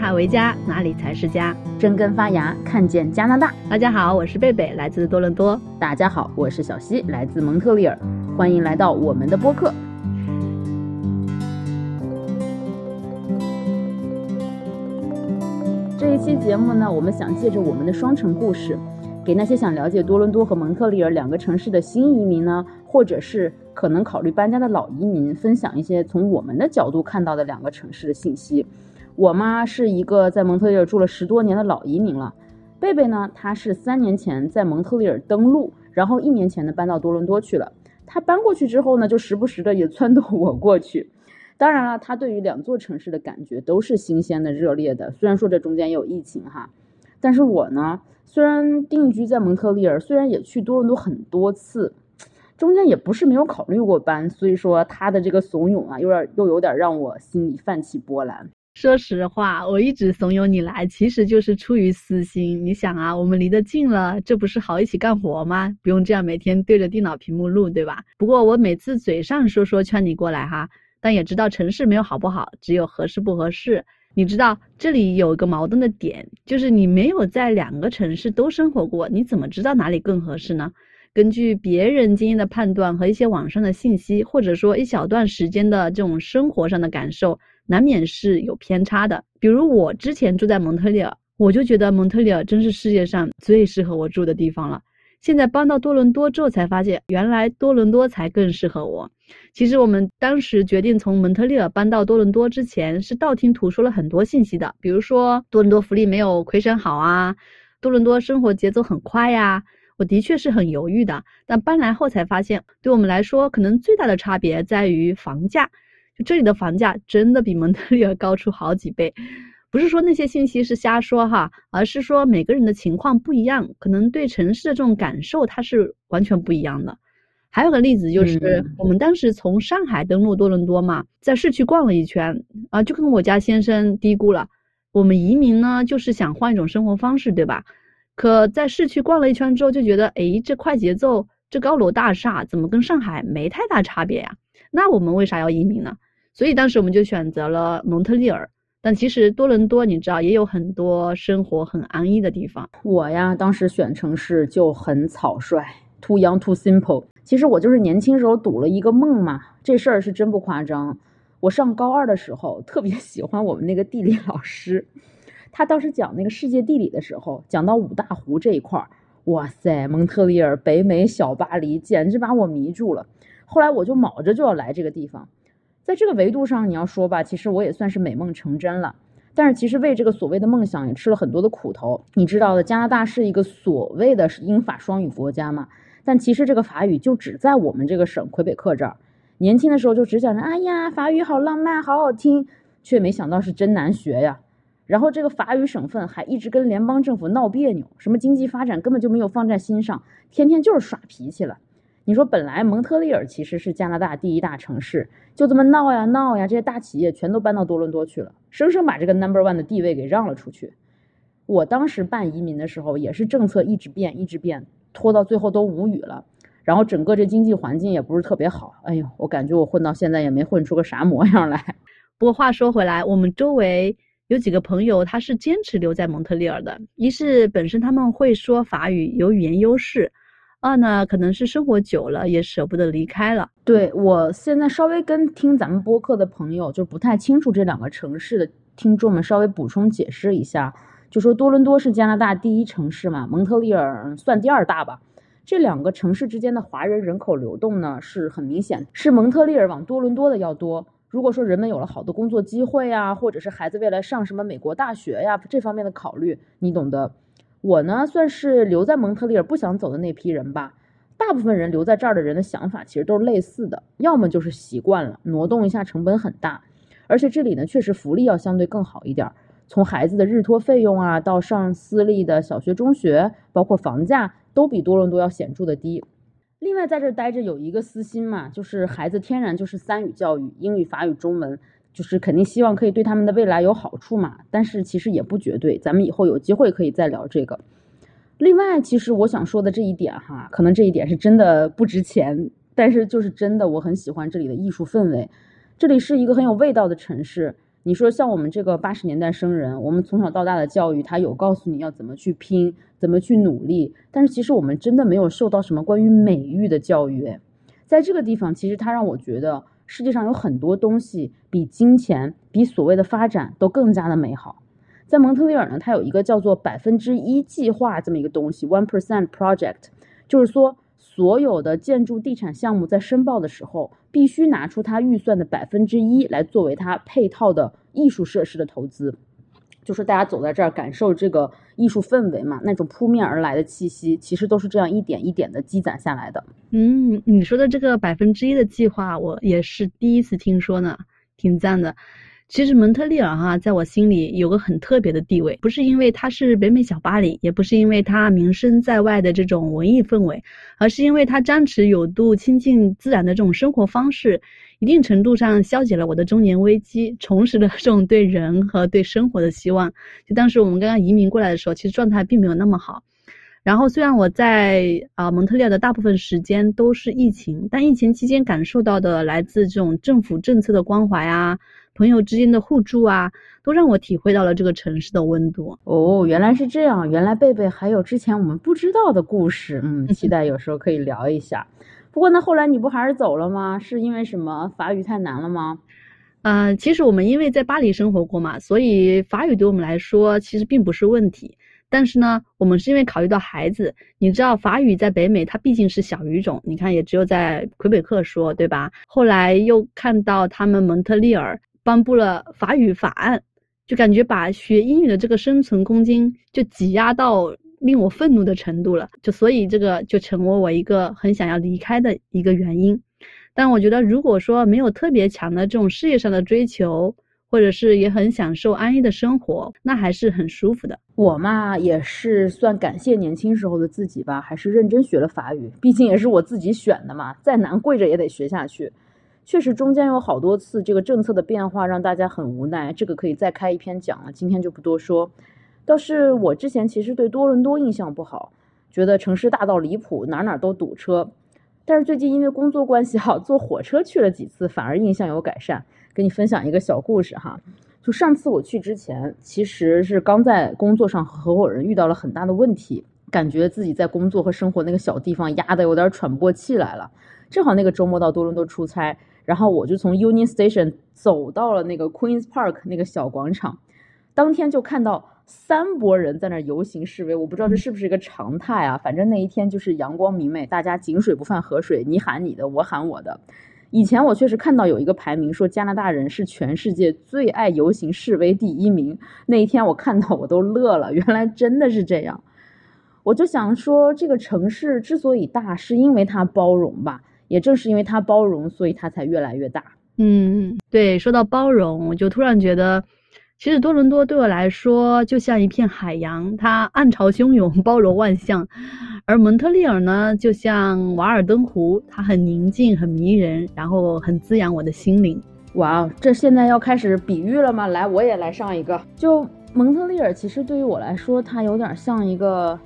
海为家，哪里才是家？生根发芽，看见加拿大。大家好，我是贝贝，来自多伦多。大家好，我是小溪，来自蒙特利尔。欢迎来到我们的播客。这一期节目呢，我们想借着我们的双城故事，给那些想了解多伦多和蒙特利尔两个城市的新移民呢，或者是可能考虑搬家的老移民，分享一些从我们的角度看到的两个城市的信息。我妈是一个在蒙特利尔住了十多年的老移民了，贝贝呢，他是三年前在蒙特利尔登陆，然后一年前呢搬到多伦多去了。他搬过去之后呢，就时不时的也撺掇我过去。当然了，他对于两座城市的感觉都是新鲜的、热烈的。虽然说这中间也有疫情哈，但是我呢，虽然定居在蒙特利尔，虽然也去多伦多很多次，中间也不是没有考虑过搬。所以说他的这个怂恿啊，有点又有点让我心里泛起波澜。说实话，我一直怂恿你来，其实就是出于私心。你想啊，我们离得近了，这不是好一起干活吗？不用这样每天对着电脑屏幕录，对吧？不过我每次嘴上说说劝你过来哈，但也知道城市没有好不好，只有合适不合适。你知道这里有一个矛盾的点，就是你没有在两个城市都生活过，你怎么知道哪里更合适呢？根据别人经验的判断和一些网上的信息，或者说一小段时间的这种生活上的感受。难免是有偏差的。比如我之前住在蒙特利尔，我就觉得蒙特利尔真是世界上最适合我住的地方了。现在搬到多伦多之后，才发现原来多伦多才更适合我。其实我们当时决定从蒙特利尔搬到多伦多之前，是道听途说了很多信息的，比如说多伦多福利没有魁省好啊，多伦多生活节奏很快呀。我的确是很犹豫的，但搬来后才发现，对我们来说，可能最大的差别在于房价。这里的房价真的比蒙特利尔高出好几倍，不是说那些信息是瞎说哈，而是说每个人的情况不一样，可能对城市的这种感受它是完全不一样的。还有个例子就是，我们当时从上海登陆多伦多嘛，在市区逛了一圈啊，就跟我家先生嘀咕了，我们移民呢就是想换一种生活方式，对吧？可在市区逛了一圈之后，就觉得哎，这快节奏，这高楼大厦怎么跟上海没太大差别呀？那我们为啥要移民呢？所以当时我们就选择了蒙特利尔，但其实多伦多你知道也有很多生活很安逸的地方。我呀，当时选城市就很草率，too young too simple。其实我就是年轻时候赌了一个梦嘛，这事儿是真不夸张。我上高二的时候特别 喜欢我们那个地理老师，他当时讲那个世界地理的时候，讲到五大湖这一块儿，哇塞，蒙特利尔、北美、小巴黎，简直把我迷住了。后来我就卯着就要来这个地方。在这个维度上，你要说吧，其实我也算是美梦成真了。但是其实为这个所谓的梦想也吃了很多的苦头。你知道的，加拿大是一个所谓的英法双语国家嘛？但其实这个法语就只在我们这个省魁北克这儿。年轻的时候就只想着，哎呀，法语好浪漫，好好听，却没想到是真难学呀。然后这个法语省份还一直跟联邦政府闹别扭，什么经济发展根本就没有放在心上，天天就是耍脾气了。你说本来蒙特利尔其实是加拿大第一大城市，就这么闹呀闹呀，这些大企业全都搬到多伦多去了，生生把这个 number one 的地位给让了出去。我当时办移民的时候，也是政策一直变一直变，拖到最后都无语了。然后整个这经济环境也不是特别好，哎呦，我感觉我混到现在也没混出个啥模样来。不过话说回来，我们周围有几个朋友，他是坚持留在蒙特利尔的，一是本身他们会说法语，有语言优势。二呢，可能是生活久了也舍不得离开了。对我现在稍微跟听咱们播客的朋友就不太清楚这两个城市的听众们稍微补充解释一下，就说多伦多是加拿大第一城市嘛，蒙特利尔算第二大吧。这两个城市之间的华人人口流动呢是很明显，是蒙特利尔往多伦多的要多。如果说人们有了好的工作机会呀，或者是孩子未来上什么美国大学呀这方面的考虑，你懂得。我呢，算是留在蒙特利尔不想走的那批人吧。大部分人留在这儿的人的想法其实都是类似的，要么就是习惯了，挪动一下成本很大，而且这里呢确实福利要相对更好一点。从孩子的日托费用啊，到上私立的小学、中学，包括房价都比多伦多要显著的低。另外在这待着有一个私心嘛，就是孩子天然就是三语教育，英语、法语、中文。就是肯定希望可以对他们的未来有好处嘛，但是其实也不绝对，咱们以后有机会可以再聊这个。另外，其实我想说的这一点哈，可能这一点是真的不值钱，但是就是真的，我很喜欢这里的艺术氛围。这里是一个很有味道的城市，你说像我们这个八十年代生人，我们从小到大的教育，他有告诉你要怎么去拼，怎么去努力，但是其实我们真的没有受到什么关于美育的教育。在这个地方，其实他让我觉得世界上有很多东西比金钱、比所谓的发展都更加的美好。在蒙特利尔呢，它有一个叫做百分之一计划这么一个东西，One Percent Project，就是说。所有的建筑地产项目在申报的时候，必须拿出它预算的百分之一来作为它配套的艺术设施的投资。就是大家走在这儿感受这个艺术氛围嘛，那种扑面而来的气息，其实都是这样一点一点的积攒下来的。嗯，你说的这个百分之一的计划，我也是第一次听说呢，挺赞的。其实蒙特利尔哈，在我心里有个很特别的地位，不是因为它是北美小巴黎，也不是因为它名声在外的这种文艺氛围，而是因为它张弛有度、亲近自然的这种生活方式，一定程度上消解了我的中年危机，重拾了这种对人和对生活的希望。就当时我们刚刚移民过来的时候，其实状态并没有那么好。然后虽然我在啊蒙特利尔的大部分时间都是疫情，但疫情期间感受到的来自这种政府政策的关怀啊。朋友之间的互助啊，都让我体会到了这个城市的温度。哦，原来是这样，原来贝贝还有之前我们不知道的故事。嗯，期待有时候可以聊一下。不过那后来你不还是走了吗？是因为什么？法语太难了吗？嗯，其实我们因为在巴黎生活过嘛，所以法语对我们来说其实并不是问题。但是呢，我们是因为考虑到孩子，你知道法语在北美它毕竟是小语种，你看也只有在魁北克说，对吧？后来又看到他们蒙特利尔。颁布了法语法案，就感觉把学英语的这个生存空间就挤压到令我愤怒的程度了，就所以这个就成为我一个很想要离开的一个原因。但我觉得，如果说没有特别强的这种事业上的追求，或者是也很享受安逸的生活，那还是很舒服的。我嘛，也是算感谢年轻时候的自己吧，还是认真学了法语，毕竟也是我自己选的嘛，再难跪着也得学下去。确实，中间有好多次这个政策的变化让大家很无奈，这个可以再开一篇讲了，今天就不多说。倒是我之前其实对多伦多印象不好，觉得城市大到离谱，哪哪都堵车。但是最近因为工作关系哈，坐火车去了几次，反而印象有改善。给你分享一个小故事哈，就上次我去之前，其实是刚在工作上和合伙人遇到了很大的问题，感觉自己在工作和生活那个小地方压得有点喘不过气来了。正好那个周末到多伦多出差。然后我就从 Union Station 走到了那个 Queens Park 那个小广场，当天就看到三拨人在那游行示威，我不知道这是不是一个常态啊。反正那一天就是阳光明媚，大家井水不犯河水，你喊你的，我喊我的。以前我确实看到有一个排名说加拿大人是全世界最爱游行示威第一名，那一天我看到我都乐了，原来真的是这样。我就想说，这个城市之所以大，是因为它包容吧。也正是因为它包容，所以它才越来越大。嗯，对，说到包容，我就突然觉得，其实多伦多对我来说就像一片海洋，它暗潮汹涌，包容万象；而蒙特利尔呢，就像瓦尔登湖，它很宁静，很迷人，然后很滋养我的心灵。哇，这现在要开始比喻了吗？来，我也来上一个。就蒙特利尔，其实对于我来说，它有点像一个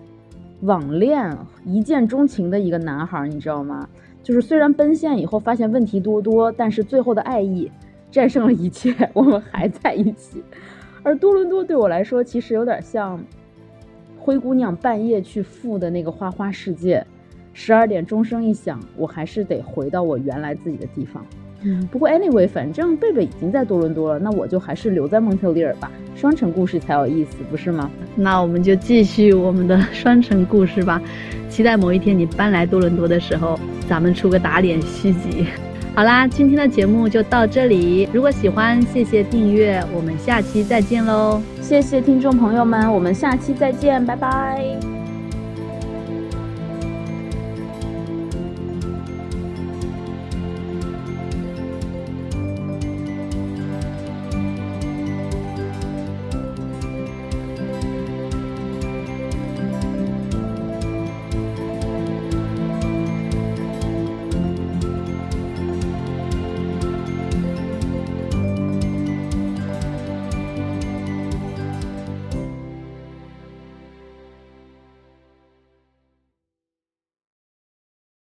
网恋、一见钟情的一个男孩，你知道吗？就是虽然奔现以后发现问题多多，但是最后的爱意战胜了一切，我们还在一起。而多伦多对我来说，其实有点像灰姑娘半夜去赴的那个花花世界。十二点钟声一响，我还是得回到我原来自己的地方。嗯，不过 anyway，反正贝贝已经在多伦多了，那我就还是留在蒙特利尔吧。双城故事才有意思，不是吗？那我们就继续我们的双城故事吧。期待某一天你搬来多伦多的时候，咱们出个打脸续集。好啦，今天的节目就到这里。如果喜欢，谢谢订阅，我们下期再见喽！谢谢听众朋友们，我们下期再见，拜拜。